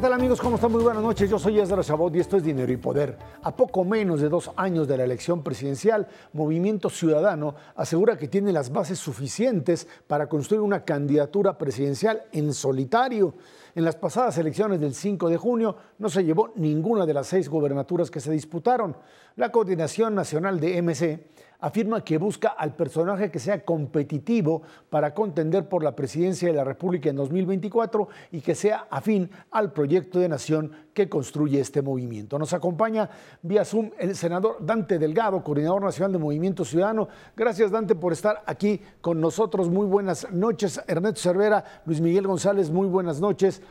¿qué amigos? ¿Cómo están? Muy buenas noches. Yo soy Ezra Chabot y esto es Dinero y Poder. A poco menos de dos años de la elección presidencial, Movimiento Ciudadano asegura que tiene las bases suficientes para construir una candidatura presidencial en solitario. En las pasadas elecciones del 5 de junio no se llevó ninguna de las seis gobernaturas que se disputaron. La Coordinación Nacional de MC afirma que busca al personaje que sea competitivo para contender por la presidencia de la República en 2024 y que sea afín al proyecto de nación que construye este movimiento. Nos acompaña vía Zoom el senador Dante Delgado, coordinador nacional de Movimiento Ciudadano. Gracias Dante por estar aquí con nosotros. Muy buenas noches. Ernesto Cervera, Luis Miguel González, muy buenas noches.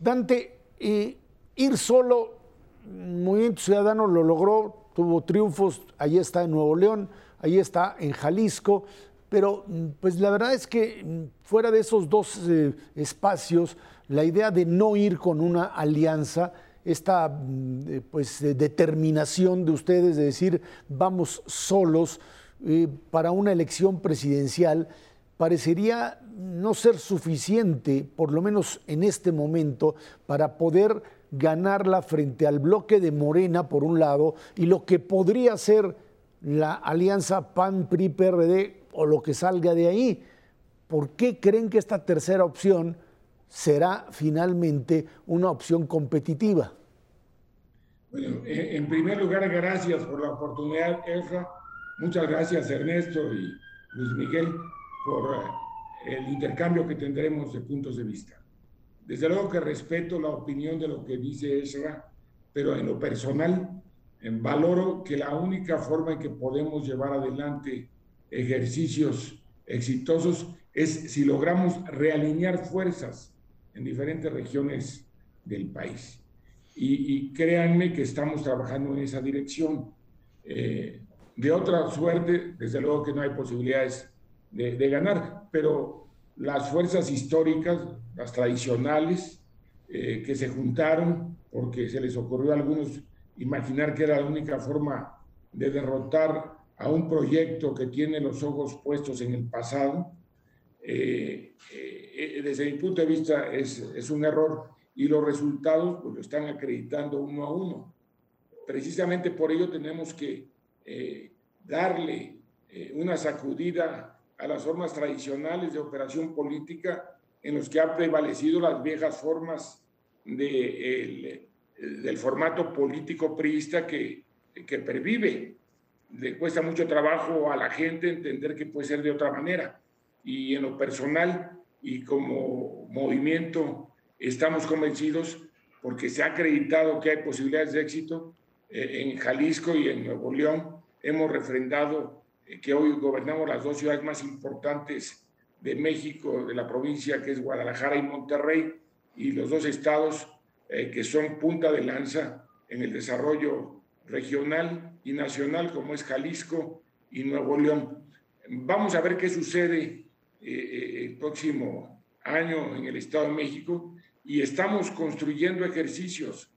Dante, ir solo, Movimiento Ciudadano lo logró, tuvo triunfos, ahí está en Nuevo León, ahí está en Jalisco, pero pues la verdad es que fuera de esos dos eh, espacios, la idea de no ir con una alianza, esta eh, pues determinación de ustedes de decir vamos solos eh, para una elección presidencial, parecería no ser suficiente, por lo menos en este momento, para poder ganarla frente al bloque de Morena, por un lado, y lo que podría ser la alianza PAN-PRI-PRD o lo que salga de ahí. ¿Por qué creen que esta tercera opción será finalmente una opción competitiva? Bueno, en primer lugar, gracias por la oportunidad, Efra. Muchas gracias, Ernesto y Luis Miguel, por eh, el intercambio que tendremos de puntos de vista. Desde luego que respeto la opinión de lo que dice Ezra, pero en lo personal valoro que la única forma en que podemos llevar adelante ejercicios exitosos es si logramos realinear fuerzas en diferentes regiones del país. Y, créanme que estamos trabajando en esa dirección. Eh, de otra suerte, desde luego que no hay posibilidades de, de ganar, pero las fuerzas históricas, las tradicionales, eh, que se juntaron porque se les ocurrió a algunos imaginar que era la única forma de derrotar a un proyecto que tiene los ojos puestos en el pasado, eh, eh, desde mi punto de vista es, es, un error y los resultados pues, lo están acreditando uno a uno. Precisamente por ello tenemos que darle una sacudida a las formas tradicionales de operación política en los que ha prevalecido las viejas formas de, del formato político priista que, que pervive. Le cuesta mucho trabajo a la gente entender que puede ser de otra manera. Y en lo personal y como movimiento estamos convencidos porque se ha acreditado que hay posibilidades de éxito. Eh, en Jalisco y en Nuevo León hemos refrendado que hoy gobernamos las dos ciudades más importantes de México, de la provincia, que es Guadalajara y Monterrey, y los dos estados eh, que son punta de lanza en el desarrollo regional y nacional, como es Jalisco y Nuevo León. Vamos a ver qué sucede eh, el próximo año en el Estado de México y estamos construyendo ejercicios.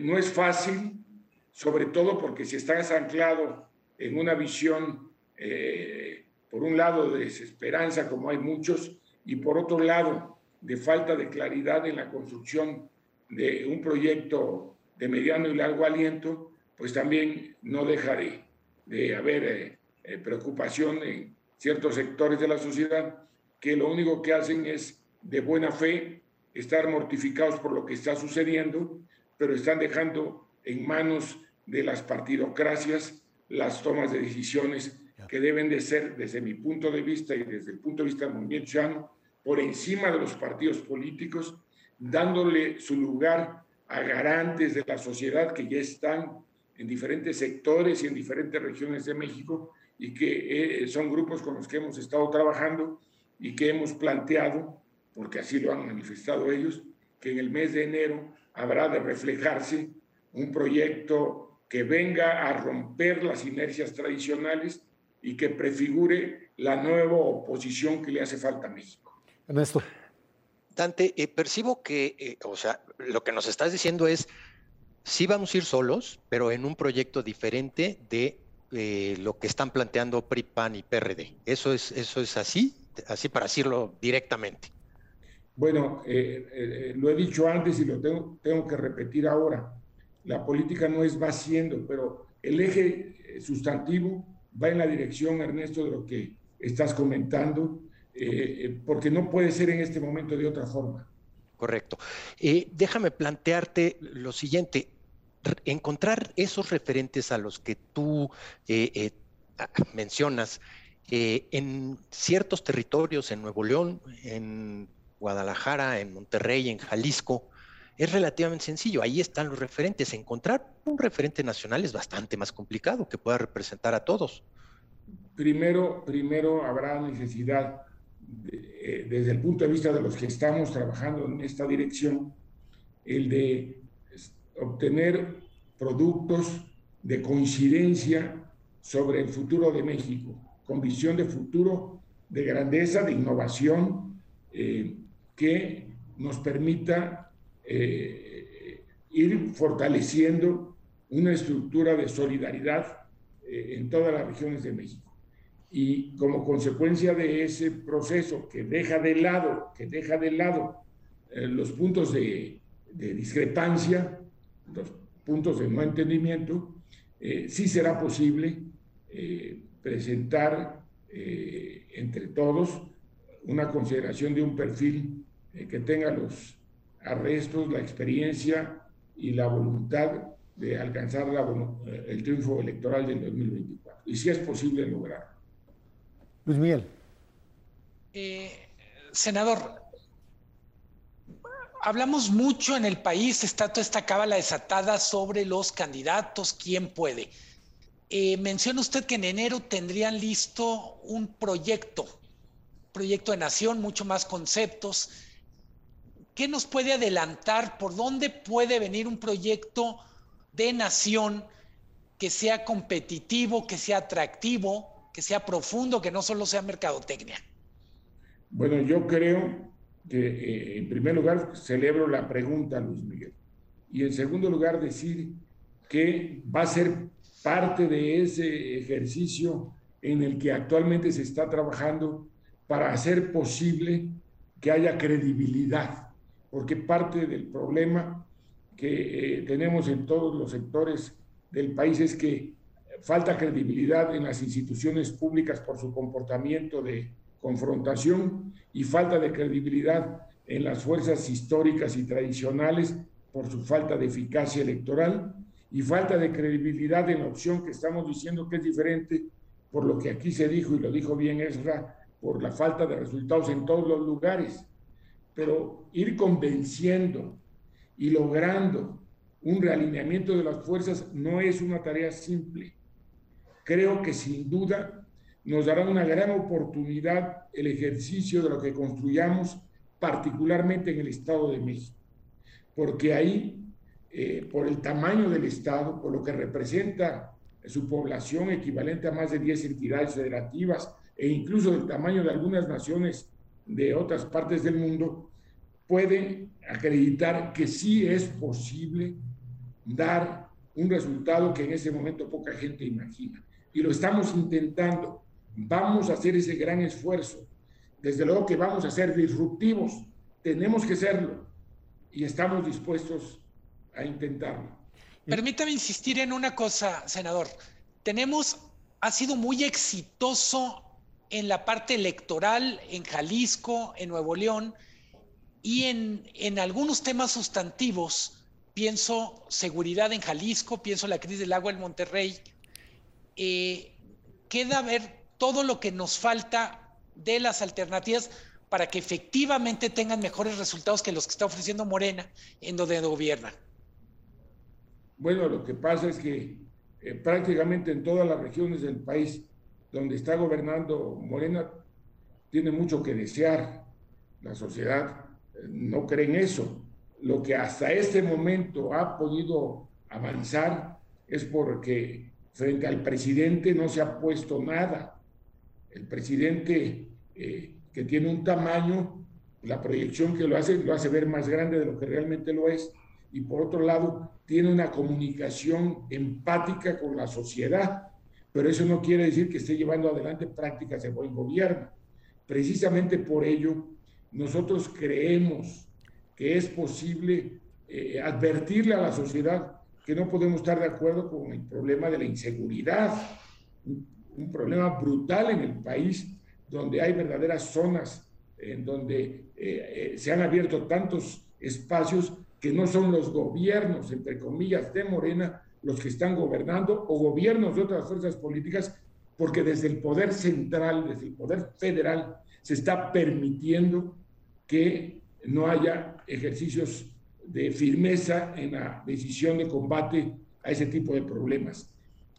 no es fácil, sobre todo porque si estás anclado en una visión eh, por un lado, de desesperanza, como hay muchos, y por otro lado, de falta de claridad en la construcción de un proyecto de mediano y largo aliento, pues también no deja de, haber eh, eh, preocupación en ciertos sectores de la sociedad que lo único que hacen es de buena fe estar mortificados por lo que está sucediendo, pero están dejando en manos de las partidocracias las tomas de decisiones que deben de ser, desde mi punto de vista y desde el punto de vista del movimiento por encima de los partidos políticos, dándole su lugar a garantes de la sociedad que ya están en diferentes sectores y en diferentes regiones de México y que eh, son grupos con los que hemos estado trabajando y que hemos planteado, porque así lo han manifestado ellos, que en el mes de enero habrá de reflejarse un proyecto que venga a romper las inercias tradicionales y que prefigure la nueva oposición que le hace falta a México. Ernesto. Dante, eh, percibo que, eh, o sea, lo que nos estás diciendo es, sí vamos a ir solos, pero en un proyecto diferente de eh, lo que están planteando PRI, PAN y PRD. ¿Eso es, eso es así? Así para decirlo directamente. Bueno, eh, eh, lo he dicho antes y lo tengo, tengo que repetir ahora. La política no es va siendo, pero el eje sustantivo va en la dirección, Ernesto, de lo que estás comentando, porque no puede ser en este momento de otra forma. Correcto. déjame plantearte lo siguiente. Encontrar esos referentes a los que tú mencionas en ciertos territorios, en Nuevo León, en Guadalajara, en Monterrey, en Jalisco, es relativamente sencillo. Ahí están los referentes. Encontrar un referente nacional es bastante más complicado que pueda representar a todos. Primero, primero habrá necesidad, eh, desde el punto de vista de los que estamos trabajando en esta dirección, el de obtener productos de coincidencia sobre el futuro de México, con visión de futuro, de grandeza, de innovación, eh, que nos permita eh, ir fortaleciendo una estructura de solidaridad eh, en todas las regiones de México. Y como consecuencia de ese proceso que deja de lado, que deja de lado eh, los puntos de, discrepancia, los puntos de no entendimiento, sí será posible presentar entre todos una consideración de un perfil que tenga los arrestos, la experiencia y la voluntad de alcanzar eh, el triunfo electoral del 2024. Y si es posible lograrlo. Luis Miguel. Eh, senador, hablamos mucho en el país, está toda esta cábala desatada sobre los candidatos, quién puede. menciona usted que en enero tendrían listo un proyecto, proyecto de nación, mucho más conceptos. ¿Qué nos puede adelantar? ¿Por dónde puede venir un proyecto de nación que sea competitivo, que sea atractivo, que sea profundo, que no solo sea mercadotecnia? Bueno, yo creo que eh, en primer lugar celebro la pregunta, Luis Miguel. Y en segundo lugar decir que va a ser parte de ese ejercicio en el que actualmente se está trabajando para hacer posible que haya credibilidad porque parte del problema que eh, tenemos en todos los sectores del país es que falta credibilidad en las instituciones públicas por su comportamiento de confrontación y falta de credibilidad en las fuerzas históricas y tradicionales por su falta de eficacia electoral y falta de credibilidad en la opción que estamos diciendo que es diferente por lo que aquí se dijo y lo dijo bien Esra, por la falta de resultados en todos los lugares pero ir convenciendo y logrando un realineamiento de las fuerzas no es una tarea simple. Creo que sin duda nos dará una gran oportunidad el ejercicio de lo que construyamos, particularmente en el Estado de México, porque ahí, eh, por el tamaño del Estado, por lo que representa su población equivalente a más de 10 entidades federativas e incluso el tamaño de algunas naciones de otras partes del mundo, puede acreditar que sí es posible dar un resultado que en ese momento poca gente imagina. Y lo estamos intentando. Vamos a hacer ese gran esfuerzo. Desde luego que vamos a ser disruptivos. Tenemos que serlo. Y estamos dispuestos a intentarlo. Permítame insistir en una cosa, senador. Tenemos, ha sido muy exitoso en la parte electoral en Jalisco, en Nuevo León, y en, algunos temas sustantivos, pienso seguridad en Jalisco, pienso la crisis del agua en Monterrey, eh, queda ver todo lo que nos falta de las alternativas para que efectivamente tengan mejores resultados que los que está ofreciendo Morena en donde gobierna. Bueno, lo que pasa es que eh, prácticamente en todas las regiones del país donde está gobernando Morena tiene mucho que desear la sociedad no creen eso. Lo que hasta este momento ha podido avanzar es porque frente al presidente no se ha puesto nada. El presidente eh, que tiene un tamaño, la proyección que lo hace, lo hace ver más grande de lo que realmente lo es. Y por otro lado, tiene una comunicación empática con la sociedad. Pero eso no quiere decir que esté llevando adelante prácticas de buen gobierno. Precisamente por ello, nosotros creemos que es posible eh, advertirle a la sociedad que no podemos estar de acuerdo con el problema de la inseguridad, un, problema brutal en el país, donde hay verdaderas zonas en donde eh, eh, se han abierto tantos espacios que no son los gobiernos, entre comillas, de Morena los que están gobernando o gobiernos de otras fuerzas políticas, porque desde el poder central, desde el poder federal, se está permitiendo que no haya ejercicios de firmeza en la decisión de combate a ese tipo de problemas.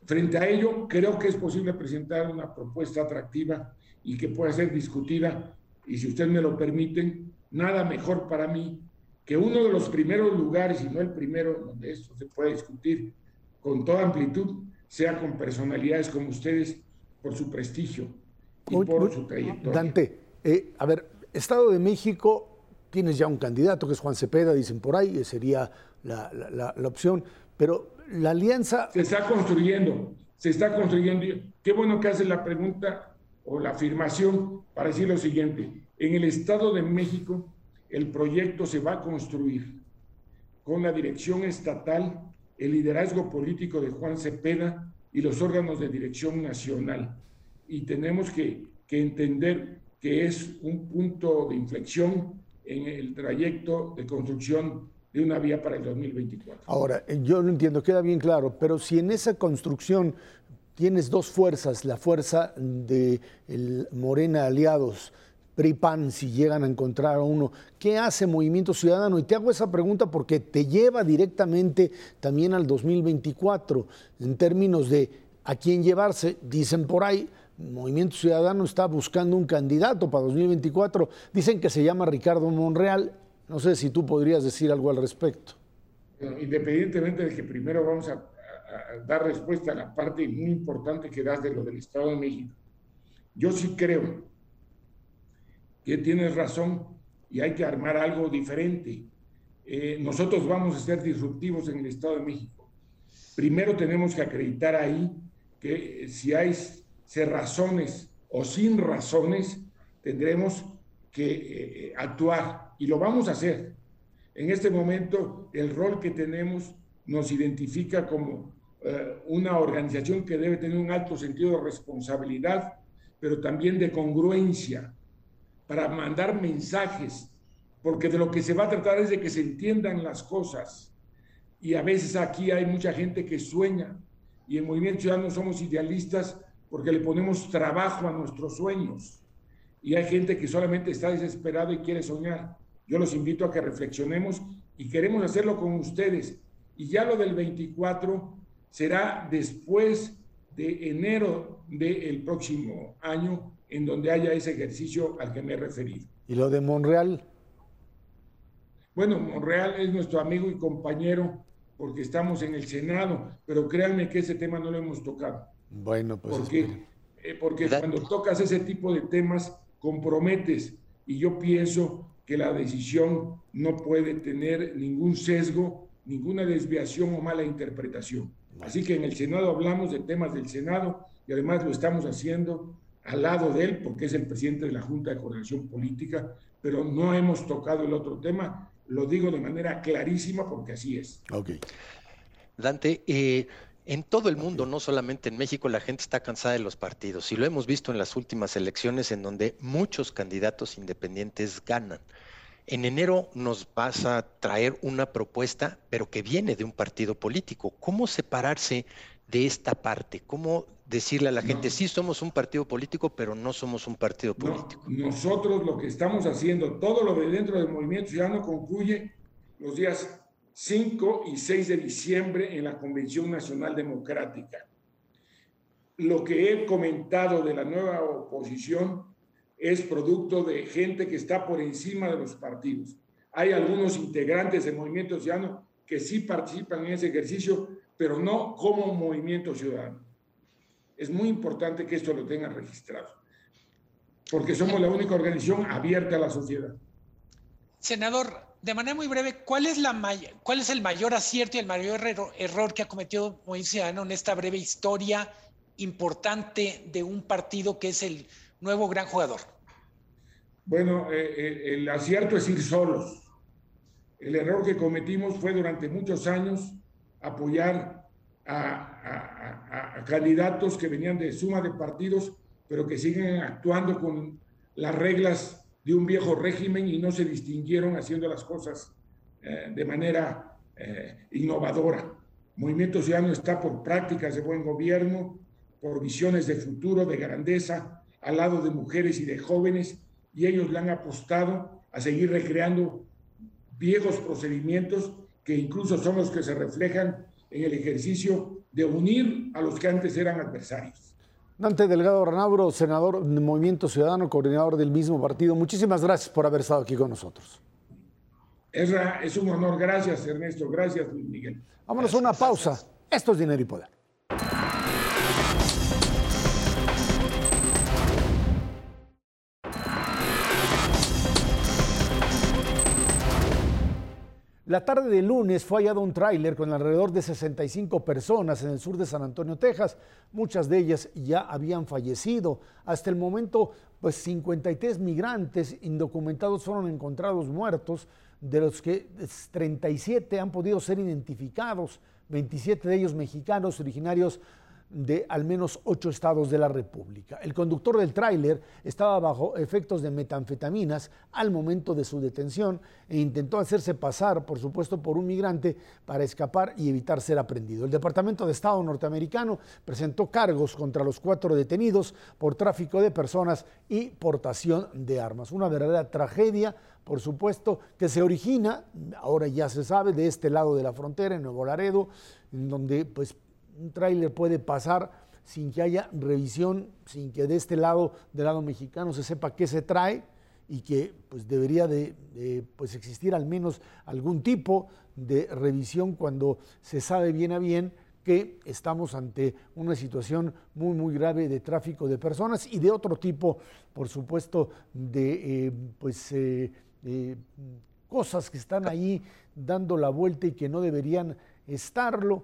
Frente a ello, creo que es posible presentar una propuesta atractiva y que pueda ser discutida, y si ustedes me lo permiten, nada mejor para mí que uno de los primeros lugares, y no el primero donde esto se puede discutir con toda amplitud, sea con personalidades como ustedes, por su prestigio y por su trayectoria. Dante, eh, a ver, Estado de México tienes ya un candidato que es Juan Cepeda, dicen por ahí, que sería la, opción, pero la alianza... Se está construyendo, se está construyendo. Qué bueno que hace la pregunta o la afirmación para decir lo siguiente. En el Estado de México, el proyecto se va a construir con la dirección estatal, el liderazgo político de Juan Cepeda y los órganos de dirección nacional. Y tenemos que, que entender que es un punto de inflexión en el trayecto de construcción de una vía para el 2024. Ahora, yo lo entiendo, queda bien claro, pero si en esa construcción tienes dos fuerzas, la fuerza de Morena Aliados, PRI-PAN, si llegan a encontrar a uno, ¿qué hace Movimiento Ciudadano? Y te hago esa pregunta porque te lleva directamente también al 2024, en términos de a quién llevarse, dicen por ahí, Movimiento Ciudadano está buscando un candidato para 2024. Dicen que se llama Ricardo Monreal. No sé si tú podrías decir algo al respecto. independientemente de que primero vamos a, dar respuesta a la parte muy importante que das de lo del Estado de México, yo sí creo que tienes razón y hay que armar algo diferente. Eh, nosotros vamos a ser disruptivos en el Estado de México. Primero tenemos que acreditar ahí que si hay razones o sin razones, tendremos que eh, actuar y lo vamos a hacer. En este momento, el rol que tenemos nos identifica como eh, una organización que debe tener un alto sentido de responsabilidad, pero también de congruencia para mandar mensajes, porque de lo que se va a tratar es de que se entiendan las cosas. Y a veces aquí hay mucha gente que sueña y en Movimiento Ciudadano somos idealistas porque le ponemos trabajo a nuestros sueños. Y hay gente que solamente está desesperada y quiere soñar. Yo los invito a que reflexionemos y queremos hacerlo con ustedes. Y ya lo del 24 será después de enero del próximo año, en donde haya ese ejercicio al que me he referido. ¿Y lo de Monreal? Bueno, Monreal es nuestro amigo y compañero porque estamos en el Senado, pero créanme que ese tema no lo hemos tocado. Bueno, pues. Porque, eh, porque cuando tocas ese tipo de temas, comprometes. Y yo pienso que la decisión no puede tener ningún sesgo, ninguna desviación o mala interpretación. Así que en el Senado hablamos de temas del Senado y además lo estamos haciendo al lado de él, porque es el presidente de la Junta de Coordinación Política, pero no hemos tocado el otro tema. Lo digo de manera clarísima porque así es. Ok. Dante, eh, en todo el mundo, no solamente en México, la gente está cansada de los partidos y lo hemos visto en las últimas elecciones en donde muchos candidatos independientes ganan. En enero nos vas a traer una propuesta, pero que viene de un partido político. ¿Cómo separarse de esta parte? ¿Cómo decirle a la gente, sí somos un partido político, pero no somos un partido político? nosotros lo que estamos haciendo, todo lo de dentro del movimiento ciudadano concluye los días 5 y 6 de diciembre en la Convención Nacional Democrática. Lo que he comentado de la nueva oposición es producto de gente que está por encima de los partidos. Hay algunos integrantes del Movimiento Ciudadano que sí participan en ese ejercicio, pero no como Movimiento Ciudadano. Es muy importante que esto lo tengan registrado, porque somos la única organización abierta a la sociedad. Senador, de manera muy breve, ¿cuál es, la ¿cuál es el mayor acierto y el mayor error, que ha cometido Movimiento Ciudadano en esta breve historia importante de un partido que es el nuevo gran jugador? Bueno, eh, eh, el acierto es ir solos. El error que cometimos fue durante muchos años apoyar a, candidatos que venían de suma de partidos, pero que siguen actuando con las reglas de un viejo régimen y no se distinguieron haciendo las cosas eh, de manera innovadora. Movimiento Ciudadano está por prácticas de buen gobierno, por visiones de futuro, de grandeza, al lado de mujeres y de jóvenes, y ellos le han apostado a seguir recreando viejos procedimientos que incluso son los que se reflejan en el ejercicio de unir a los que antes eran adversarios. Dante Delgado Ranabro, senador del Movimiento Ciudadano, coordinador del mismo partido, muchísimas gracias por haber estado aquí con nosotros. Es, es un honor, gracias Ernesto, gracias Luis Miguel. Vámonos a una pausa. Esto es Dinero y Poder. La tarde de lunes fue hallado un tráiler con alrededor de 65 personas en el sur de San Antonio, Texas. Muchas de ellas ya habían fallecido. Hasta el momento, pues 53 migrantes indocumentados fueron encontrados muertos, de los que 37 han podido ser identificados, 27 de ellos mexicanos originarios de al menos ocho estados de la República. El conductor del tráiler estaba bajo efectos de metanfetaminas al momento de su detención e intentó hacerse pasar, por supuesto, por un migrante para escapar y evitar ser aprendido. El Departamento de Estado norteamericano presentó cargos contra los cuatro detenidos por tráfico de personas y portación de armas. Una verdadera tragedia, por supuesto, que se origina, ahora ya se sabe, de este lado de la frontera, en Nuevo Laredo, en donde pues un tráiler puede pasar sin que haya revisión, sin que de este lado, del lado mexicano, se sepa qué se trae y que pues debería de, pues existir al menos algún tipo de revisión cuando se sabe bien a bien que estamos ante una situación muy, muy grave de tráfico de personas y de otro tipo, por supuesto, de eh, pues, eh, cosas que están ahí dando la vuelta y que no deberían estarlo.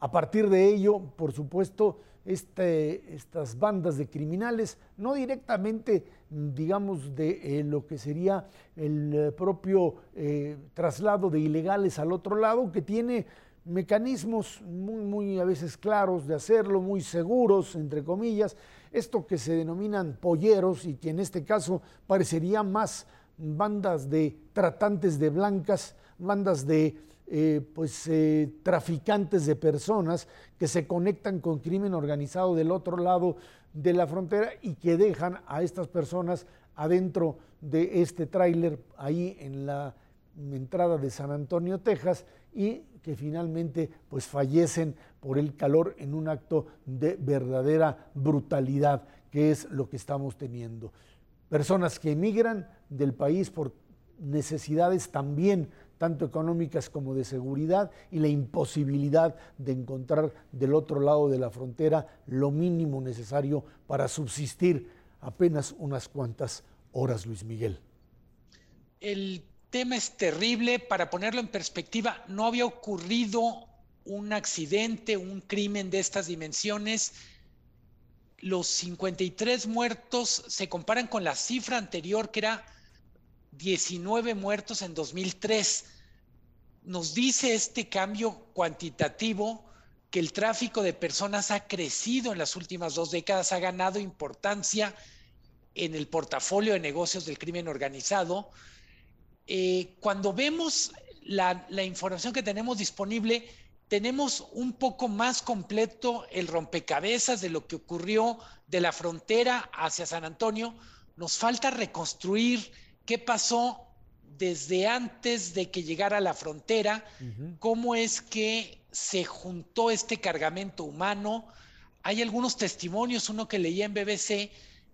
A partir de ello, por supuesto, este, estas bandas de criminales, no directamente, digamos, de eh, lo que sería el eh, propio eh, traslado de ilegales al otro lado, que tiene mecanismos muy, muy a veces claros de hacerlo, muy seguros, entre comillas, esto que se denominan polleros y que en este caso parecería más bandas de tratantes de blancas, bandas de eh, pues, eh, traficantes de personas que se conectan con crimen organizado del otro lado de la frontera y que dejan a estas personas adentro de este tráiler ahí en la entrada de San Antonio, Texas, y que finalmente pues fallecen por el calor en un acto de verdadera brutalidad, que es lo que estamos teniendo. Personas que emigran del país por necesidades también tanto económicas como de seguridad, y la imposibilidad de encontrar del otro lado de la frontera lo mínimo necesario para subsistir apenas unas cuantas horas, Luis Miguel. El tema es terrible, para ponerlo en perspectiva, no había ocurrido un accidente, un crimen de estas dimensiones. Los 53 muertos se comparan con la cifra anterior que era 19 muertos en 2003. Nos dice este cambio cuantitativo que el tráfico de personas ha crecido en las últimas dos décadas, ha ganado importancia en el portafolio de negocios del crimen organizado. Eh, cuando vemos la, la información que tenemos disponible, tenemos un poco más completo el rompecabezas de lo que ocurrió de la frontera hacia San Antonio. Nos falta reconstruir qué pasó desde antes de que llegara a la frontera, cómo es que se juntó este cargamento humano. Hay algunos testimonios, uno que leía en BBC,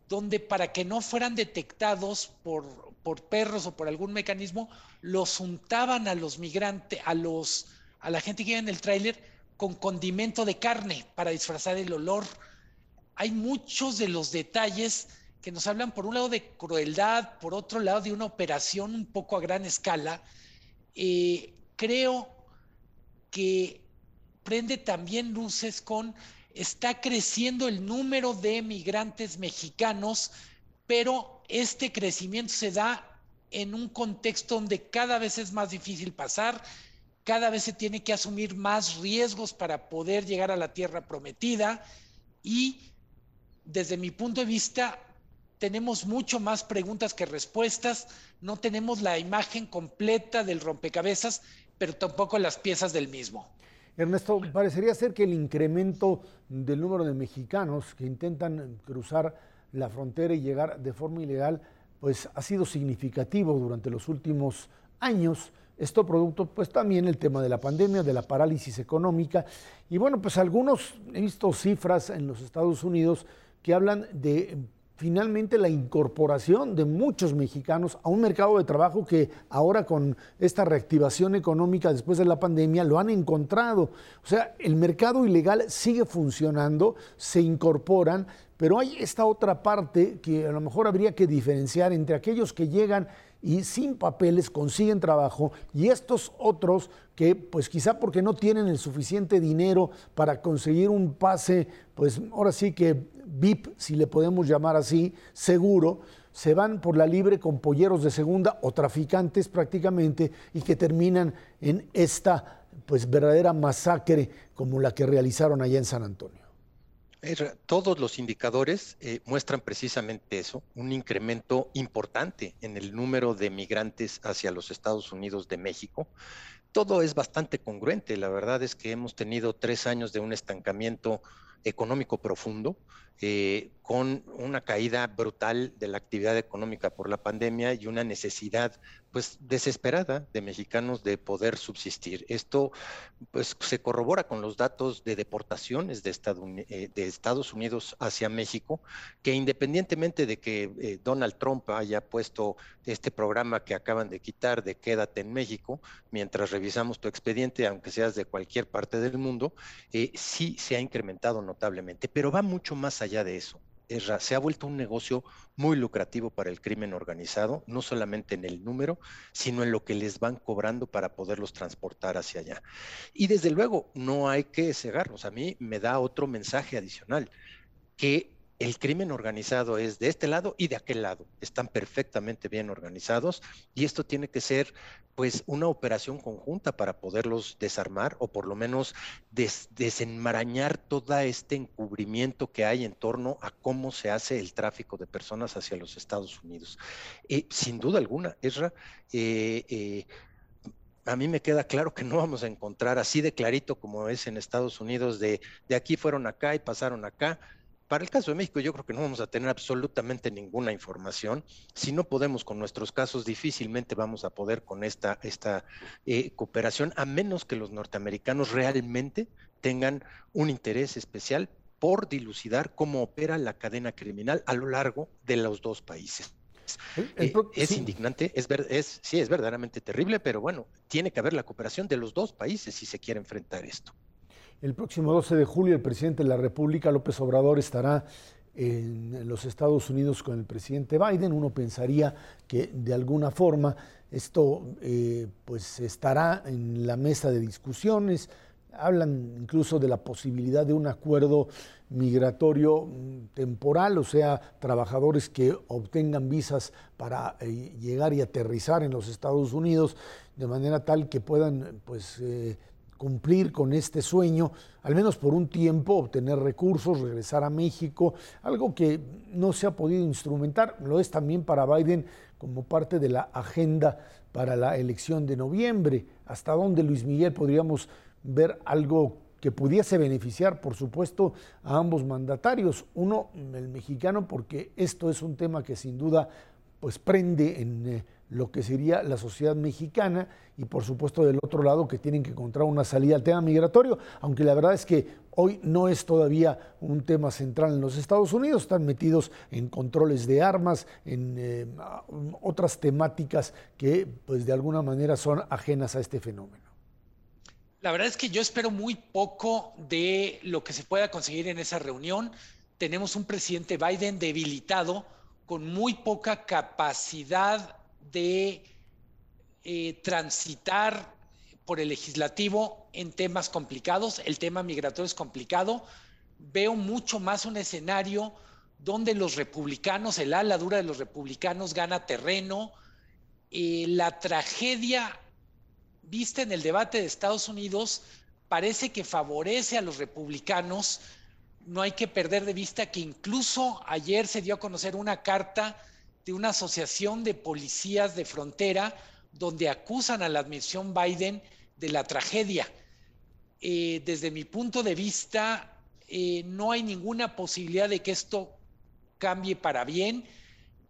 donde para que no fueran detectados por, por perros o por algún mecanismo, los untaban a los migrantes, a los a la gente que iba en el tráiler con condimento de carne para disfrazar el olor. Hay muchos de los detalles que nos hablan por un lado de crueldad, por otro lado de una operación un poco a gran escala, eh, creo que prende también luces con, está creciendo el número de migrantes mexicanos, pero este crecimiento se da en un contexto donde cada vez es más difícil pasar, cada vez se tiene que asumir más riesgos para poder llegar a la tierra prometida y desde mi punto de vista tenemos mucho más preguntas que respuestas, no tenemos la imagen completa del rompecabezas, pero tampoco las piezas del mismo. Ernesto, parecería ser que el incremento del número de mexicanos que intentan cruzar la frontera y llegar de forma ilegal, pues ha sido significativo durante los últimos años. Esto producto, pues también el tema de la pandemia, de la parálisis económica. Y bueno, pues algunos, he visto cifras en los Estados Unidos que hablan de finalmente la incorporación de muchos mexicanos a un mercado de trabajo que ahora con esta reactivación económica después de la pandemia lo han encontrado. O sea, el mercado ilegal sigue funcionando, se incorporan, pero hay esta otra parte que a lo mejor habría que diferenciar entre aquellos que llegan y sin papeles consiguen trabajo y estos otros que pues quizá porque no tienen el suficiente dinero para conseguir un pase, pues ahora sí que VIP, si le podemos llamar así, seguro, se van por la libre con polleros de segunda o traficantes prácticamente y que terminan en esta pues verdadera masacre como la que realizaron allá en San Antonio. Todos los indicadores eh, muestran precisamente eso, un incremento importante en el número de migrantes hacia los Estados Unidos de México. Todo es bastante congruente. La verdad es que hemos tenido tres años de un estancamiento económico profundo, eh, con una caída brutal de la actividad económica por la pandemia y una necesidad pues desesperada de mexicanos de poder subsistir. Esto pues se corrobora con los datos de deportaciones de, eh, Estados Unidos hacia México, que independientemente de que eh, Donald Trump haya puesto este programa que acaban de quitar de quédate en México, mientras revisamos tu expediente, aunque seas de cualquier parte del mundo, sí se ha incrementado notablemente, pero va mucho más allá de eso se ha vuelto un negocio muy lucrativo para el crimen organizado, no solamente en el número, sino en lo que les van cobrando para poderlos transportar hacia allá. Y desde luego, no hay que cegarlos. A mí me da otro mensaje adicional, que el crimen organizado es de este lado y de aquel lado. Están perfectamente bien organizados y esto tiene que ser pues una operación conjunta para poderlos desarmar o por lo menos desenmarañar todo este encubrimiento que hay en torno a cómo se hace el tráfico de personas hacia los Estados Unidos. Eh, sin duda alguna, Esra, eh, eh, a mí me queda claro que no vamos a encontrar así de clarito como es en Estados Unidos, de, de aquí fueron acá y pasaron acá para el caso de México, yo creo que no vamos a tener absolutamente ninguna información. Si no podemos con nuestros casos, difícilmente vamos a poder con esta, esta eh, cooperación, a menos que los norteamericanos realmente tengan un interés especial por dilucidar cómo opera la cadena criminal a lo largo de los dos países. Eh, es indignante, es, es, sí, es verdaderamente terrible, pero bueno, tiene que haber la cooperación de los dos países si se quiere enfrentar esto. El próximo 12 de julio el presidente de la República, López Obrador, estará en los Estados Unidos con el presidente Biden. Uno pensaría que de alguna forma esto eh, pues estará en la mesa de discusiones. Hablan incluso de la posibilidad de un acuerdo migratorio mm, temporal, o sea, trabajadores que obtengan visas para eh, llegar y aterrizar en los Estados Unidos de manera tal que puedan pues eh, cumplir con este sueño, al menos por un tiempo, obtener recursos, regresar a México, algo que no se ha podido instrumentar, lo es también para Biden como parte de la agenda para la elección de noviembre. ¿Hasta dónde, Luis Miguel, podríamos ver algo que pudiese beneficiar, por supuesto, a ambos mandatarios? Uno, el mexicano, porque esto es un tema que sin duda pues prende en... Eh, lo que sería la sociedad mexicana y por supuesto del otro lado que tienen que encontrar una salida al tema migratorio, aunque la verdad es que hoy no es todavía un tema central en los Estados Unidos, están metidos en controles de armas, en eh, otras temáticas que pues de alguna manera son ajenas a este fenómeno. La verdad es que yo espero muy poco de lo que se pueda conseguir en esa reunión. Tenemos un presidente Biden debilitado, con muy poca capacidad de eh, transitar por el legislativo en temas complicados. El tema migratorio es complicado. Veo mucho más un escenario donde los republicanos, el ala dura de los republicanos gana terreno. Eh, la tragedia vista en el debate de Estados Unidos parece que favorece a los republicanos. No hay que perder de vista que incluso ayer se dio a conocer una carta de una asociación de policías de frontera donde acusan a la administración Biden de la tragedia. Eh, desde mi punto de vista, eh, no hay ninguna posibilidad de que esto cambie para bien.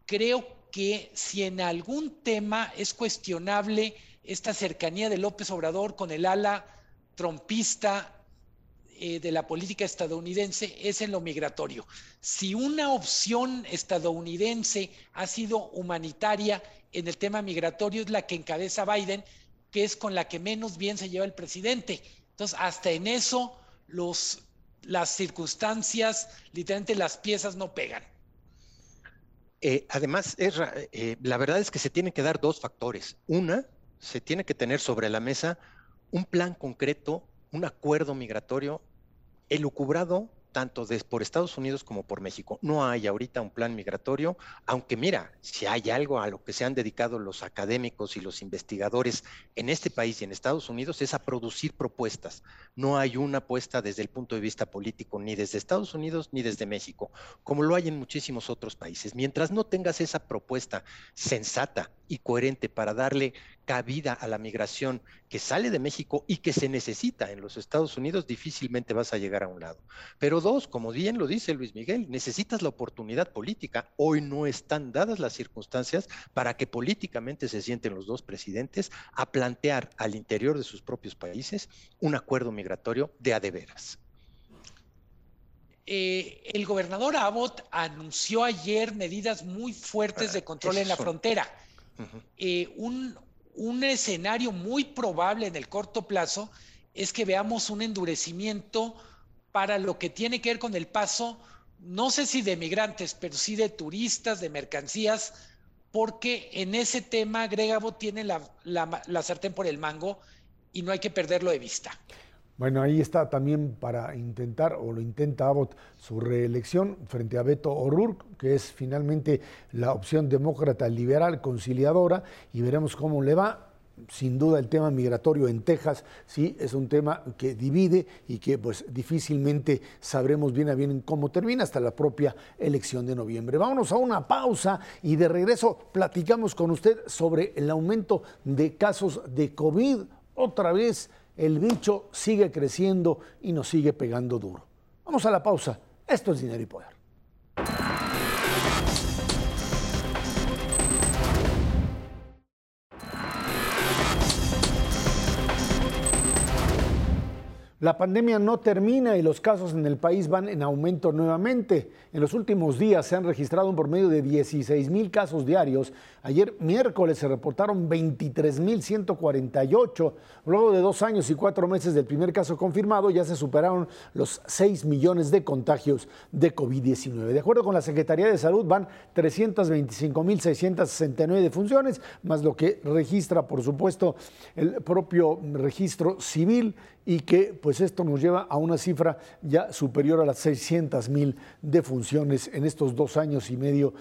Creo que si en algún tema es cuestionable esta cercanía de López Obrador con el ala trompista eh, de la política estadounidense es en lo migratorio. Si una opción estadounidense ha sido humanitaria en el tema migratorio es la que encabeza Biden, que es con la que menos bien se lleva el presidente. Entonces, hasta en eso las circunstancias, literalmente las piezas no pegan. Eh, además, eh, la verdad es que se tienen que dar dos factores. Una, se tiene que tener sobre la mesa un plan concreto, un acuerdo migratorio elucubrado tanto por Estados Unidos como por México. No hay ahorita un plan migratorio, aunque mira, si hay algo a lo que se han dedicado los académicos y los investigadores en este país y en Estados Unidos es a producir propuestas. No hay una apuesta desde el punto de vista político ni desde Estados Unidos ni desde México, como lo hay en muchísimos otros países. Mientras no tengas esa propuesta sensata y coherente para darle cabida a la migración que sale de México y que se necesita en los Estados Unidos, difícilmente vas a llegar a un lado. Pero dos, como bien lo dice Luis Miguel, necesitas la oportunidad política. Hoy no están dadas las circunstancias para que políticamente se sienten los dos presidentes a plantear al interior de sus propios países un acuerdo migratorio de a de veras. Eh, el gobernador Abbott anunció ayer medidas muy fuertes de control en la frontera. Eh, un, un escenario muy probable en el corto plazo es que veamos un endurecimiento para lo que tiene que ver con el paso, no sé si de migrantes, pero sí de turistas, de mercancías, porque en ese tema Gregabo tiene la, la sartén por el mango y no hay que perderlo de vista. Bueno, ahí está también para intentar, o lo intenta Abbott, su reelección frente a Beto O'Rourke, que es finalmente la opción demócrata liberal conciliadora, y veremos cómo le va. Sin duda el tema migratorio en Texas sí es un tema que divide y que pues difícilmente sabremos bien a bien cómo termina hasta la propia elección de noviembre. Vámonos a una pausa y de regreso platicamos con usted sobre el aumento de casos de COVID otra vez el bicho sigue creciendo y nos sigue pegando duro. Vamos a la pausa. Esto es Dinero y Poder. La pandemia no termina y los casos en el país van en aumento nuevamente. En los últimos días se han registrado un promedio de 16 mil casos diarios. Ayer miércoles se reportaron 23 mil 148. Luego de dos años y cuatro meses del primer caso confirmado, ya se superaron los 6 millones de contagios de COVID-19. De acuerdo con la Secretaría de Salud, van 325 mil 669 defunciones, más lo que registra, por supuesto, el propio registro civil y que pues esto nos lleva a una cifra ya superior a las 600 mil defunciones en estos dos años y medio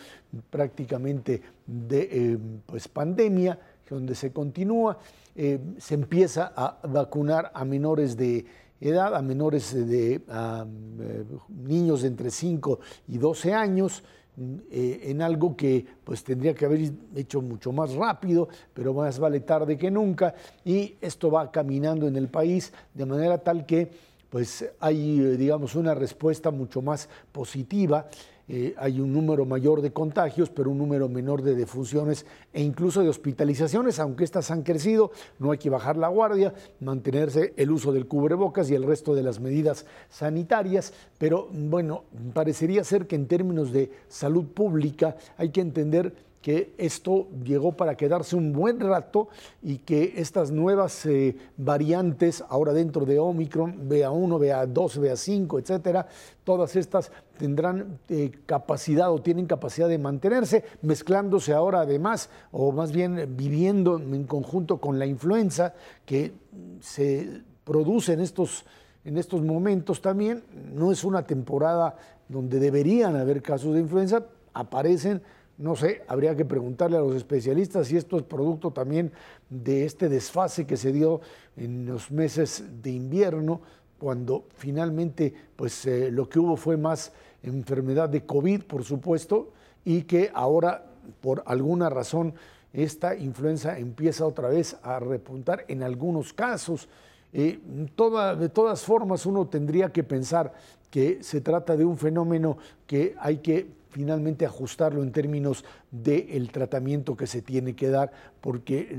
prácticamente de eh, pues pandemia, donde se continúa, eh, se empieza a vacunar a menores de edad, a menores de eh, niños entre 5 y 12 años, eh, en algo que pues tendría que haber hecho mucho más rápido, pero más vale tarde que nunca, y esto va caminando en el país de manera tal que pues hay, digamos, una respuesta mucho más positiva eh, hay un número mayor de contagios, pero un número menor de defunciones e incluso de hospitalizaciones, aunque estas han crecido, no hay que bajar la guardia, mantenerse el uso del cubrebocas y el resto de las medidas sanitarias, pero bueno, parecería ser que en términos de salud pública hay que entender que esto llegó para quedarse un buen rato y que estas nuevas eh, variantes, ahora dentro de Omicron, BA1, BA2, BA5, etcétera, todas estas tendrán eh, capacidad o tienen capacidad de mantenerse, mezclándose ahora además, o más bien viviendo en conjunto con la influenza que se produce en estos en estos momentos también. No es una temporada donde deberían haber casos de influenza, aparecen no sé, habría que preguntarle a los especialistas si esto es producto también de este desfase que se dio en los meses de invierno, cuando finalmente pues, eh, lo que hubo fue más enfermedad de COVID, por supuesto, y que ahora, por alguna razón, esta influenza empieza otra vez a repuntar en algunos casos. Eh, de todas formas, uno tendría que pensar que se trata de un fenómeno que hay que finalmente ajustarlo en términos del tratamiento que se tiene que dar, porque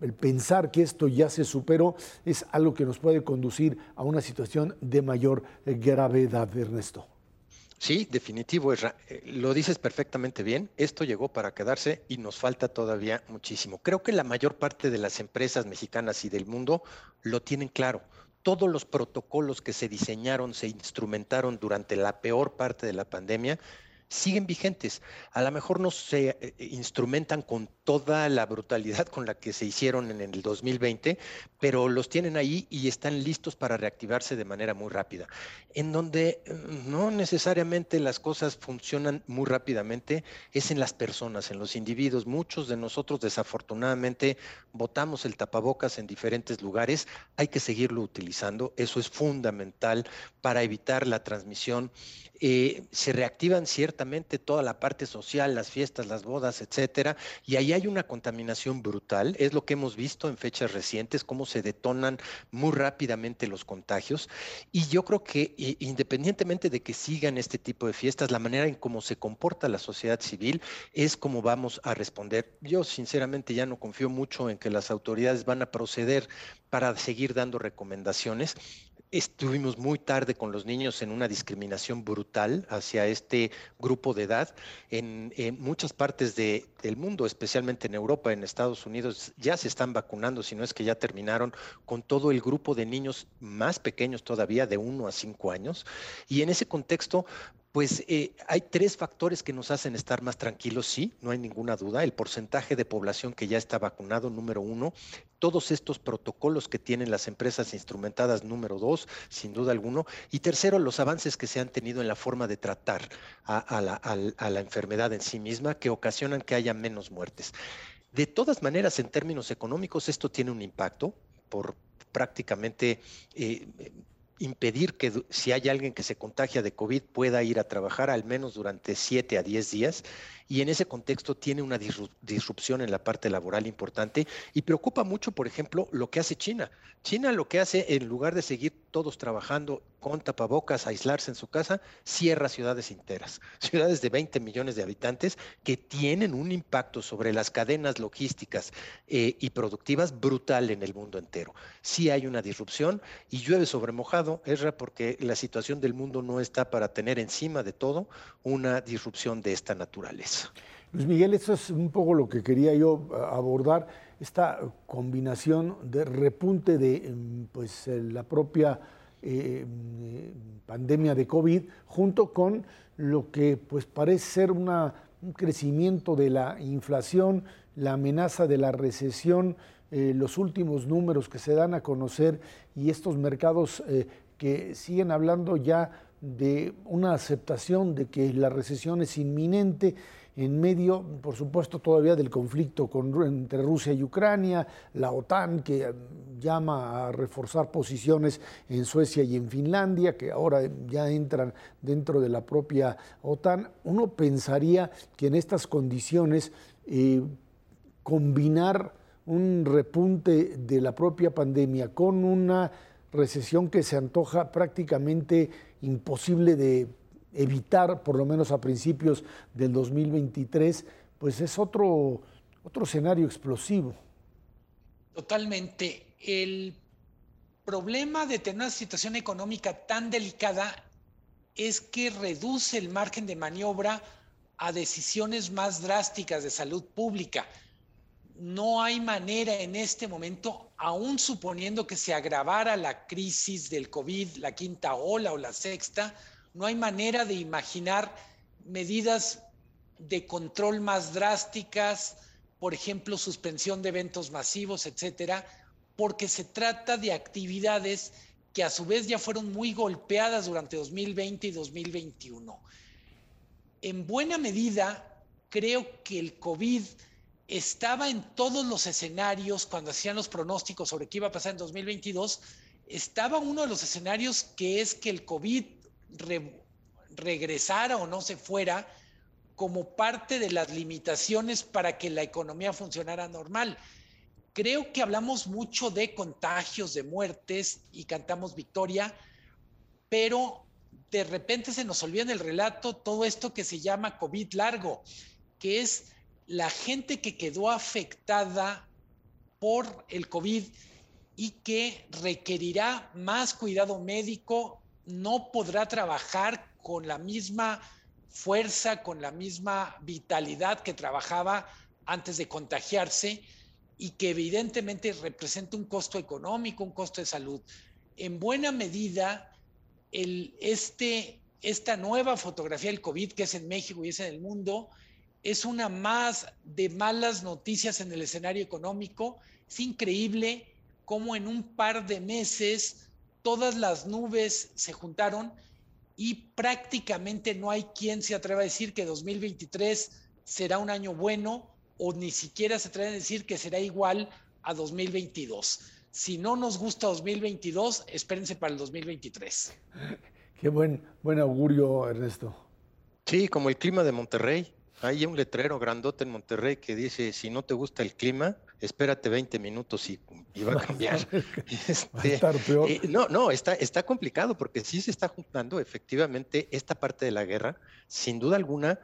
el pensar que esto ya se superó es algo que nos puede conducir a una situación de mayor gravedad, Ernesto. Sí, definitivo, eh, Lo dices perfectamente bien. Esto llegó para quedarse y nos falta todavía muchísimo. Creo que la mayor parte de las empresas mexicanas y del mundo lo tienen claro todos los protocolos que se diseñaron, se instrumentaron durante la peor parte de la pandemia, siguen vigentes. A lo mejor no se eh, eh, instrumentan con toda la brutalidad con la que se hicieron en el 2020, pero los tienen ahí y están listos para reactivarse de manera muy rápida. En donde mm, no necesariamente las cosas funcionan muy rápidamente es en las personas, en los individuos. Muchos de nosotros desafortunadamente votamos el tapabocas en diferentes lugares. Hay que seguirlo utilizando. Eso es fundamental para evitar la transmisión eh, se reactivan toda la parte social, las fiestas, las bodas, etcétera, y ahí hay una contaminación brutal. Es lo que hemos visto en fechas recientes, cómo se detonan muy rápidamente los contagios. Y yo creo que independientemente de que sigan este tipo de fiestas, la manera en cómo se comporta la sociedad civil es como vamos a responder. Yo sinceramente ya no confío mucho en que las autoridades van a proceder para seguir dando recomendaciones estuvimos muy tarde con los niños en una discriminación brutal hacia este grupo de edad. En, muchas partes del mundo, especialmente en Europa, en Estados Unidos, ya se están vacunando, si no es que ya terminaron con todo el grupo de niños más pequeños todavía, de 1 a 5 años. Y en ese contexto, pues eh, hay tres factores que nos hacen estar más tranquilos, sí, no hay ninguna duda. El porcentaje de población que ya está vacunado, número uno. Todos estos protocolos que tienen las empresas instrumentadas, número dos, sin duda alguno. Y tercero, los avances que se han tenido en la forma de tratar a, la, enfermedad en sí misma, que ocasionan que haya menos muertes. De todas maneras, en términos económicos, esto tiene un impacto por prácticamente eh, impedir que si hay alguien que se contagia de COVID pueda ir a trabajar al menos durante 7 a 10 días y en ese contexto tiene una disrupción en la parte laboral importante y preocupa mucho, por ejemplo, lo que hace China. China lo que hace, en lugar de seguir todos trabajando con tapabocas, aislarse en su casa, cierra ciudades enteras, ciudades de 20 millones de habitantes que tienen un impacto sobre las cadenas logísticas eh, y productivas brutal en el mundo entero. Sí hay una disrupción y llueve sobre mojado, es porque la situación del mundo no está para tener encima de todo una disrupción de esta naturaleza. Luis. Miguel, eso es un poco lo que quería yo eh, abordar, esta combinación de repunte de mm, pues, eh, la propia eh, pandemia de COVID junto con lo que pues, parece ser un crecimiento de la inflación, la amenaza de la recesión, los últimos números que se dan a conocer y estos mercados que siguen hablando ya de una aceptación de que la recesión es inminente en medio, por supuesto, todavía del conflicto entre Rusia y Ucrania, la OTAN que eh, llama a reforzar posiciones en Suecia y en Finlandia, que ahora ya entran dentro de la propia OTAN, uno pensaría que en estas condiciones eh, combinar un repunte de la propia pandemia con una recesión que se antoja prácticamente imposible de evitar, por lo menos a principios del 2023, pues es otro, otro escenario explosivo. Totalmente. El problema de tener una situación económica tan delicada es que reduce el margen de maniobra a decisiones más drásticas de salud pública. No hay manera en este momento, aún suponiendo que se agravara la crisis del COVID, la quinta ola o la sexta, no hay manera de imaginar medidas de control más drásticas, por ejemplo, suspensión de eventos masivos, etcétera, porque se trata de actividades que a su vez ya fueron muy golpeadas durante 2020 y 2021. En buena medida, creo que el COVID estaba en todos los escenarios cuando hacían los pronósticos sobre qué iba a pasar en 2022, estaba uno de los escenarios que es que el COVID regresara o no se fuera como parte de las limitaciones para que la economía funcionara normal. Creo que hablamos mucho de contagios, de muertes y cantamos victoria, pero de repente se nos olvida en el relato todo esto que se llama COVID largo, que es la gente que quedó afectada por el COVID y que requerirá más cuidado médico, no podrá trabajar con la misma fuerza, con la misma vitalidad que trabajaba antes de contagiarse y que evidentemente representa un costo económico, un costo de salud. En buena medida, este, esta nueva fotografía del COVID que es en México y es en el mundo, es una más de malas noticias en el escenario económico. Es increíble cómo en un par de meses todas las nubes se juntaron y prácticamente no hay quien se atreva a decir que 2023 será un año bueno o ni siquiera se atreve a decir que será igual a 2022. Si no nos gusta 2022, espérense para el 2023. Qué buen, buen augurio, Ernesto. Sí, como el clima de Monterrey. Hay un letrero grandote en Monterrey que dice, si no te gusta el clima, espérate 20 minutos y, va a cambiar. Este, peor. Eh, no, no, está, está complicado porque sí se está juntando efectivamente esta parte de la guerra, sin duda alguna,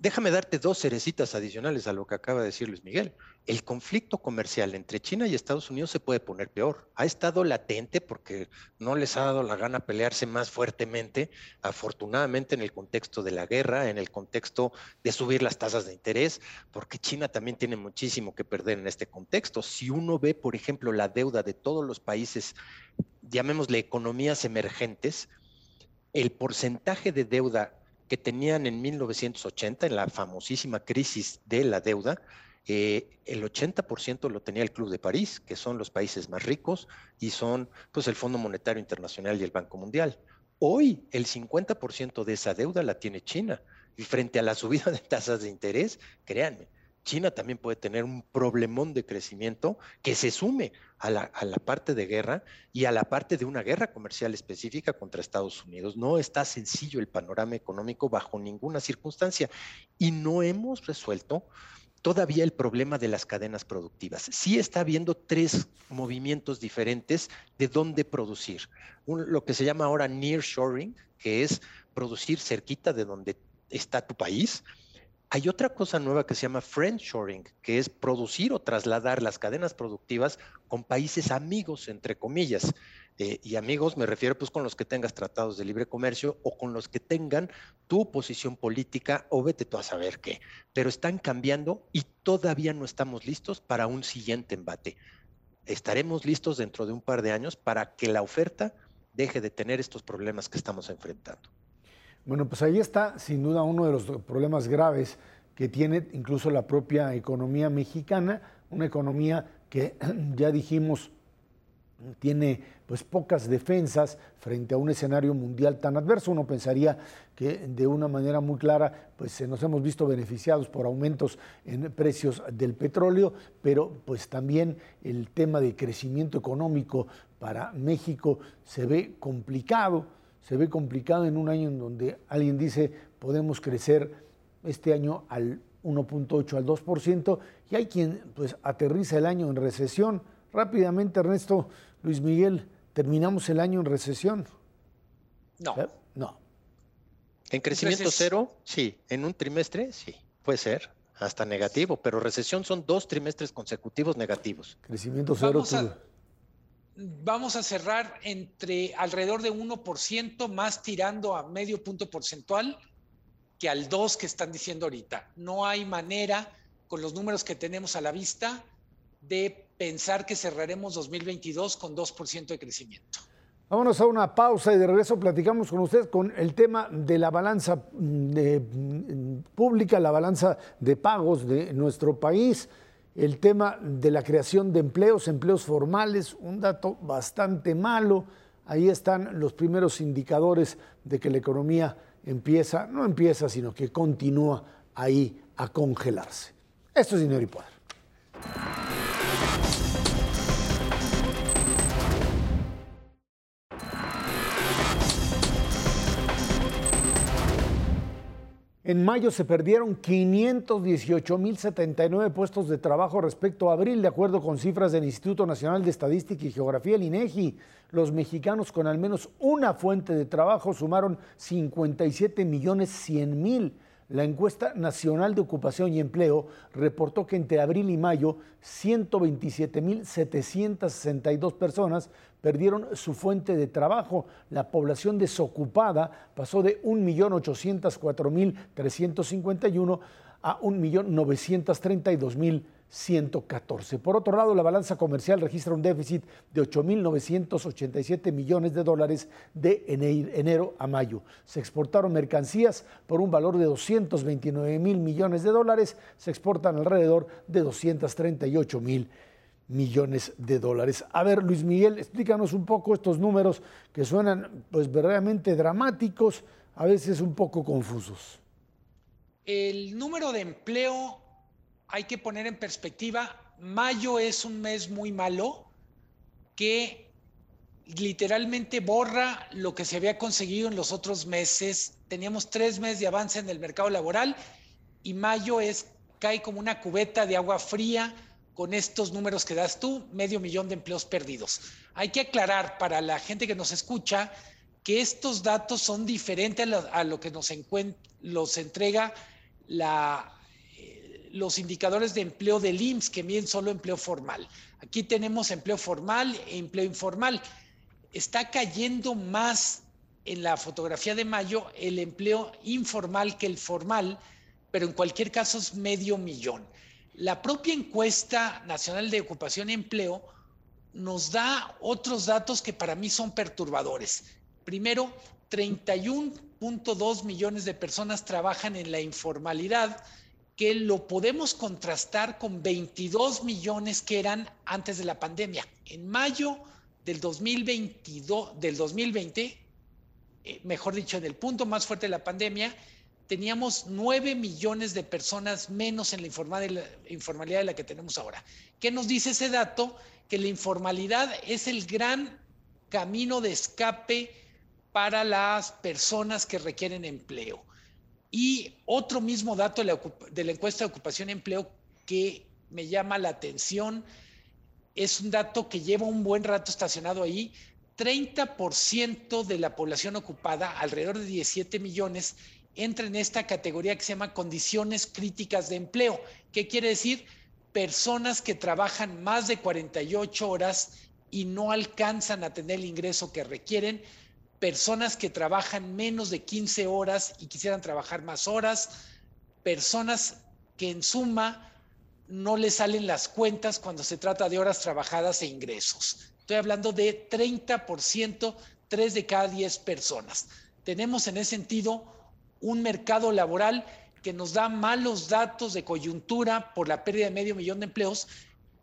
Déjame darte dos cerecitas adicionales a lo que acaba de decir Luis Miguel. El conflicto comercial entre China y Estados Unidos se puede poner peor. Ha estado latente porque no les ha dado la gana pelearse más fuertemente, afortunadamente en el contexto de la guerra, en el contexto de subir las tasas de interés, porque China también tiene muchísimo que perder en este contexto. Si uno ve, por ejemplo, la deuda de todos los países, llamémosle economías emergentes, el porcentaje de deuda que tenían en 1980, en la famosísima crisis de la deuda, eh, el 80% lo tenía el Club de París, que son los países más ricos y son pues el Fondo Monetario Internacional y el Banco Mundial. Hoy el 50% de esa deuda la tiene China y frente a la subida de tasas de interés, créanme, China también puede tener un problemón de crecimiento que se sume a la, parte de guerra y a la parte de una guerra comercial específica contra Estados Unidos. No está sencillo el panorama económico bajo ninguna circunstancia y no hemos resuelto todavía el problema de las cadenas productivas. Sí está habiendo tres movimientos diferentes de dónde producir. lo que se llama ahora nearshoring, que es producir cerquita de donde está tu país, hay otra cosa nueva que se llama friendshoring, que es producir o trasladar las cadenas productivas con países amigos, entre comillas. Eh, y amigos me refiero pues con los que tengas tratados de libre comercio o con los que tengan tu posición política o vete tú a saber qué. Pero están cambiando y todavía no estamos listos para un siguiente embate. Estaremos listos dentro de un par de años para que la oferta deje de tener estos problemas que estamos enfrentando. Bueno, pues ahí está sin duda uno de los problemas graves que tiene incluso la propia economía mexicana, una economía que ya dijimos tiene pues pocas defensas frente a un escenario mundial tan adverso. Uno pensaría que de una manera muy clara pues nos hemos visto beneficiados por aumentos en precios del petróleo, pero pues también el tema de crecimiento económico para México se ve complicado se ve complicado en un año en donde alguien dice podemos crecer este año al 1.8 al 2% y hay quien pues aterriza el año en recesión. Rápidamente, Ernesto, Luis Miguel, ¿terminamos el año en recesión? No. ¿Eh? No. En crecimiento cero, sí. En un trimestre, sí. Puede ser hasta negativo, pero recesión son dos trimestres consecutivos negativos. Crecimiento cero vamos a cerrar entre alrededor de 1%, más tirando a medio punto porcentual que al 2 que están diciendo ahorita. No hay manera, con los números que tenemos a la vista, de pensar que cerraremos 2022 con 2% de crecimiento. Vámonos a una pausa y de regreso platicamos con ustedes con el tema de la balanza mm, mm, pública, la balanza de pagos de nuestro país el tema de la creación de empleos, empleos formales, un dato bastante malo. ahí están los primeros indicadores de que la economía empieza, no empieza, sino que continúa ahí a congelarse. Esto es dinero y poder. En mayo se perdieron 518.079 puestos de trabajo respecto a abril, de acuerdo con cifras del Instituto Nacional de Estadística y Geografía, el INEGI. Los mexicanos con al menos una fuente de trabajo sumaron 57 millones 100 mil la encuesta nacional de ocupación y empleo reportó que entre abril y mayo 127.762 personas perdieron su fuente de trabajo. La población desocupada pasó de 1.804.351 a 1.932.000 114. Por otro lado, la balanza comercial registra un déficit de 8.987 millones de dólares de enero a mayo. Se exportaron mercancías por un valor de 229 mil millones de dólares, se exportan alrededor de 238 mil millones de dólares. A ver, Luis Miguel, explícanos un poco estos números que suenan pues verdaderamente dramáticos, a veces un poco confusos. El número de empleo hay que poner en perspectiva, mayo es un mes muy malo que literalmente borra lo que se había conseguido en los otros meses. Teníamos tres meses de avance en el mercado laboral y mayo es cae como una cubeta de agua fría con estos números que das tú, medio millón de empleos perdidos. Hay que aclarar para la gente que nos escucha que estos datos son diferentes a lo, que nos los entrega la los indicadores de empleo del IMSS que miden solo empleo formal. Aquí tenemos empleo formal e empleo informal. Está cayendo más en la fotografía de mayo el empleo informal que el formal, pero en cualquier caso es medio millón. La propia encuesta nacional de ocupación y empleo nos da otros datos que para mí son perturbadores. Primero, 31.2 millones de personas trabajan en la informalidad, que lo podemos contrastar con 22 millones que eran antes de la pandemia. En mayo del 2022, del 2020, eh, mejor dicho, en el punto más fuerte de la pandemia, teníamos 9 millones de personas menos en la informalidad de la que tenemos ahora. ¿Qué nos dice ese dato? Que la informalidad es el gran camino de escape para las personas que requieren empleo. Y otro mismo dato de la, encuesta de ocupación y empleo que me llama la atención es un dato que lleva un buen rato estacionado ahí. 30% de la población ocupada, alrededor de 17 millones, entra en esta categoría que se llama condiciones críticas de empleo. ¿Qué quiere decir? Personas que trabajan más de 48 horas y no alcanzan a tener el ingreso que requieren personas que trabajan menos de 15 horas y quisieran trabajar más horas, personas que en suma no les salen las cuentas cuando se trata de horas trabajadas e ingresos. Estoy hablando de 30%, 3 de cada 10 personas. Tenemos en ese sentido un mercado laboral que nos da malos datos de coyuntura por la pérdida de medio millón de empleos,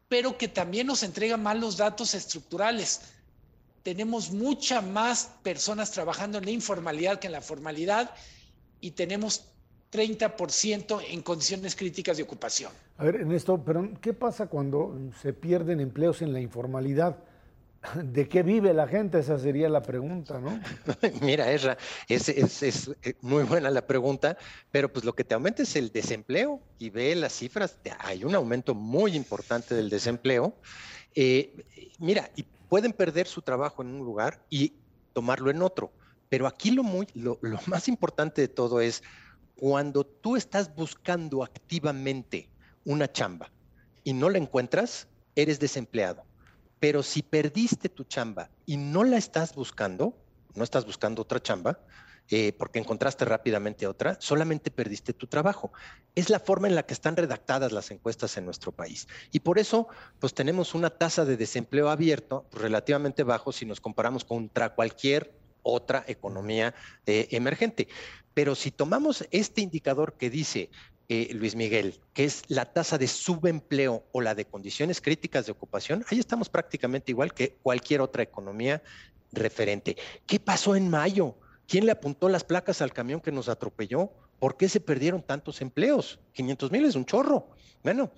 pero que también nos entrega malos datos estructurales tenemos muchas más personas trabajando en la informalidad que en la formalidad y tenemos 30% en condiciones críticas de ocupación. A ver, en esto, pero ¿qué pasa cuando se pierden empleos en la informalidad? ¿De qué vive la gente? Esa sería la pregunta, ¿no? Mira, Esra, es, es, eh, muy buena la pregunta, pero pues lo que te aumenta es el desempleo y ve las cifras, hay un aumento muy importante del desempleo. Eh, mira, y pueden perder su trabajo en un lugar y tomarlo en otro. Pero aquí lo, muy, lo, más importante de todo es cuando tú estás buscando activamente una chamba y no la encuentras, eres desempleado. Pero si perdiste tu chamba y no la estás buscando, no estás buscando otra chamba, eh, porque encontraste rápidamente otra, solamente perdiste tu trabajo. Es la forma en la que están redactadas las encuestas en nuestro país. Y por eso, pues tenemos una tasa de desempleo abierto relativamente bajo si nos comparamos contra cualquier otra economía eh, emergente. Pero si tomamos este indicador que dice eh, Luis Miguel, que es la tasa de subempleo o la de condiciones críticas de ocupación, ahí estamos prácticamente igual que cualquier otra economía referente. ¿Qué pasó en mayo? ¿Quién le apuntó las placas al camión que nos atropelló? ¿Por qué se perdieron tantos empleos? 500 mil es un chorro. Bueno,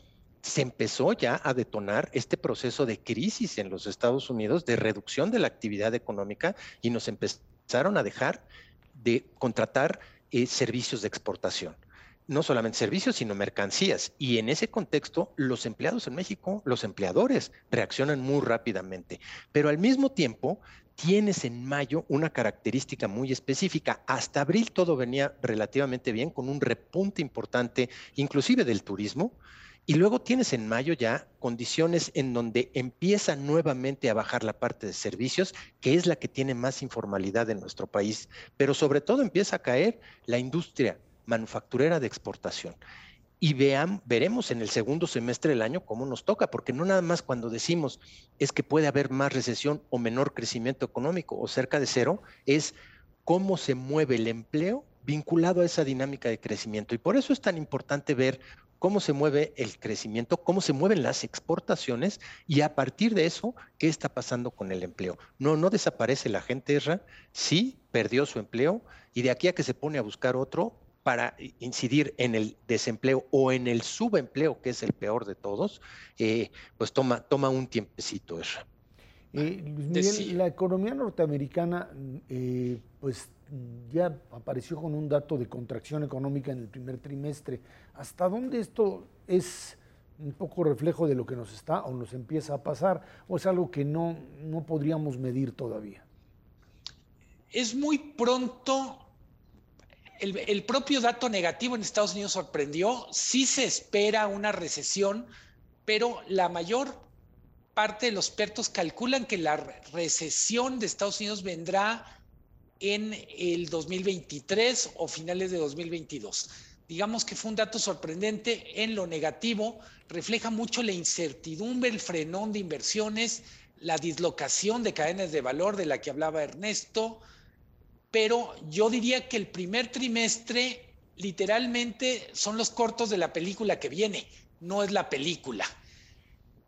se empezó ya a detonar este proceso de crisis en los Estados Unidos, de reducción de la actividad económica y nos empezaron a dejar de contratar eh, servicios de exportación. No solamente servicios, sino mercancías. Y en ese contexto, los empleados en México, los empleadores, reaccionan muy rápidamente. Pero al mismo tiempo, tienes en mayo una característica muy específica. Hasta abril todo venía relativamente bien, con un repunte importante, inclusive del turismo. Y luego tienes en mayo ya condiciones en donde empieza nuevamente a bajar la parte de servicios, que es la que tiene más informalidad en nuestro país, pero sobre todo empieza a caer la industria manufacturera de exportación. Y vean, veremos en el segundo semestre del año cómo nos toca, porque no nada más cuando decimos es que puede haber más recesión o menor crecimiento económico o cerca de cero, es cómo se mueve el empleo vinculado a esa dinámica de crecimiento. Y por eso es tan importante ver cómo se mueve el crecimiento, cómo se mueven las exportaciones y a partir de eso, qué está pasando con el empleo. No, no desaparece la gente, Erra, sí perdió su empleo y de aquí a que se pone a buscar otro para incidir en el desempleo o en el subempleo, que es el peor de todos, eh, pues toma, toma un tiempecito, Erra. Eh, Miguel, la economía norteamericana, eh, pues ya apareció con un dato de contracción económica en el primer trimestre. ¿Hasta dónde esto es un poco reflejo de lo que nos está o nos empieza a pasar o es algo que no, no podríamos medir todavía? Es muy pronto. El, propio dato negativo en Estados Unidos sorprendió. Sí se espera una recesión, pero la mayor parte de los expertos calculan que la recesión de Estados Unidos vendrá en el 2023 o finales de 2022. Digamos que fue un dato sorprendente en lo negativo, refleja mucho la incertidumbre, el frenón de inversiones, la dislocación de cadenas de valor de la que hablaba Ernesto, pero yo diría que el primer trimestre literalmente son los cortos de la película que viene, no es la película.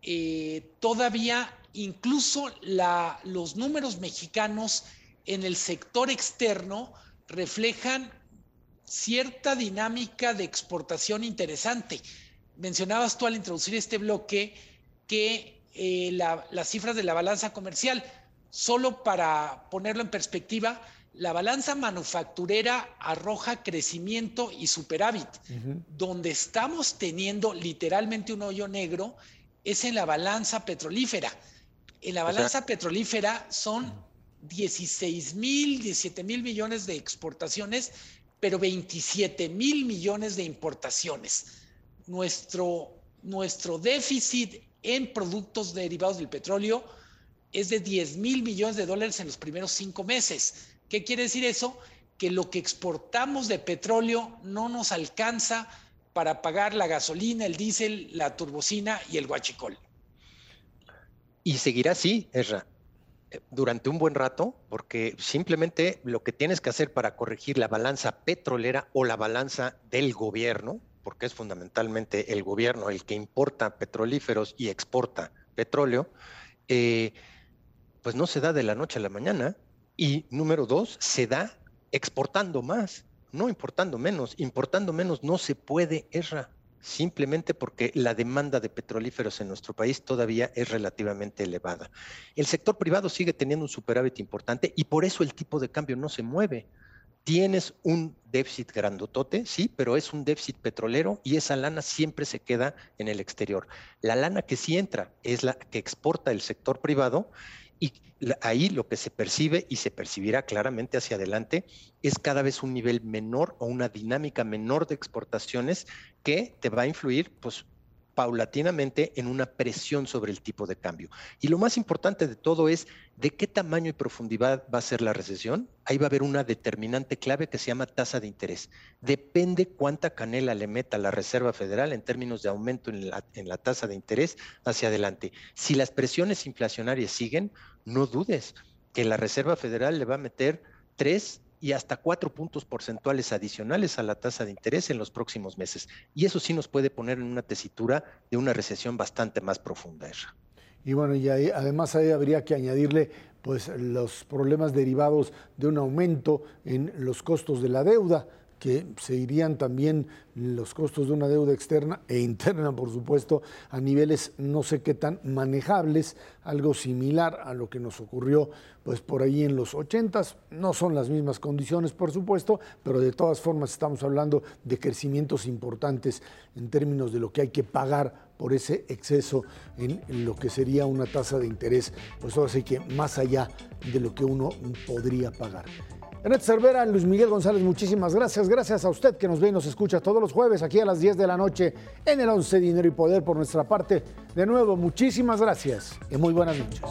Eh, todavía incluso los números mexicanos en el sector externo reflejan cierta dinámica de exportación interesante. Mencionabas tú al introducir este bloque que eh, las cifras de la balanza comercial, solo para ponerlo en perspectiva, la balanza manufacturera arroja crecimiento y superávit. Donde estamos teniendo literalmente un hoyo negro es en la balanza petrolífera. En la balanza petrolífera son 16 mil, 17 mil millones de exportaciones, pero 27 mil millones de importaciones. Nuestro, nuestro déficit en productos derivados del petróleo es de 10 mil millones de dólares en los primeros cinco meses. ¿Qué quiere decir eso? Que lo que exportamos de petróleo no nos alcanza para pagar la gasolina, el diésel, la turbocina y el guachicol. Y seguirá así, Ezra durante un buen rato, porque simplemente lo que tienes que hacer para corregir la balanza petrolera o la balanza del gobierno, porque es fundamentalmente el gobierno el que importa petrolíferos y exporta petróleo, eh, pues no se da de la noche a la mañana. Y número dos, se da exportando más, no importando menos. Importando menos no se puede, erra simplemente porque la demanda de petrolíferos en nuestro país todavía es relativamente elevada. El sector privado sigue teniendo un superávit importante y por eso el tipo de cambio no se mueve. Tienes un déficit grandotote, sí, pero es un déficit petrolero y esa lana siempre se queda en el exterior. La lana que sí entra es la que exporta el sector privado y ahí lo que se percibe y se percibirá claramente hacia adelante es cada vez un nivel menor o una dinámica menor de exportaciones que te va a influir, pues paulatinamente en una presión sobre el tipo de cambio. Y lo más importante de todo es de qué tamaño y profundidad va a ser la recesión. Ahí va a haber una determinante clave que se llama tasa de interés. Depende cuánta canela le meta la Reserva Federal en términos de aumento en la, en la tasa de interés hacia adelante. Si las presiones inflacionarias siguen, no dudes que la Reserva Federal le va a meter tres y hasta cuatro puntos porcentuales adicionales a la tasa de interés en los próximos meses. Y eso sí nos puede poner en una tesitura de una recesión bastante más profunda. Y bueno, y además ahí habría que añadirle pues los problemas derivados de un aumento en los costos de la deuda que se irían también los costos de una deuda externa e interna, por supuesto, a niveles no sé qué tan manejables, algo similar a lo que nos ocurrió pues por ahí en los 80 no son las mismas condiciones, por supuesto, pero de todas formas estamos hablando de crecimientos importantes en términos de lo que hay que pagar por ese exceso en, lo que sería una tasa de interés, pues ahora sí que más allá de lo que uno podría pagar. Ernesto Cervera, Luis Miguel González, muchísimas gracias. Gracias a usted que nos ve y nos escucha todos los jueves aquí a las 10 de la noche en el 11 Dinero y Poder por nuestra parte. De nuevo, muchísimas gracias y muy buenas noches.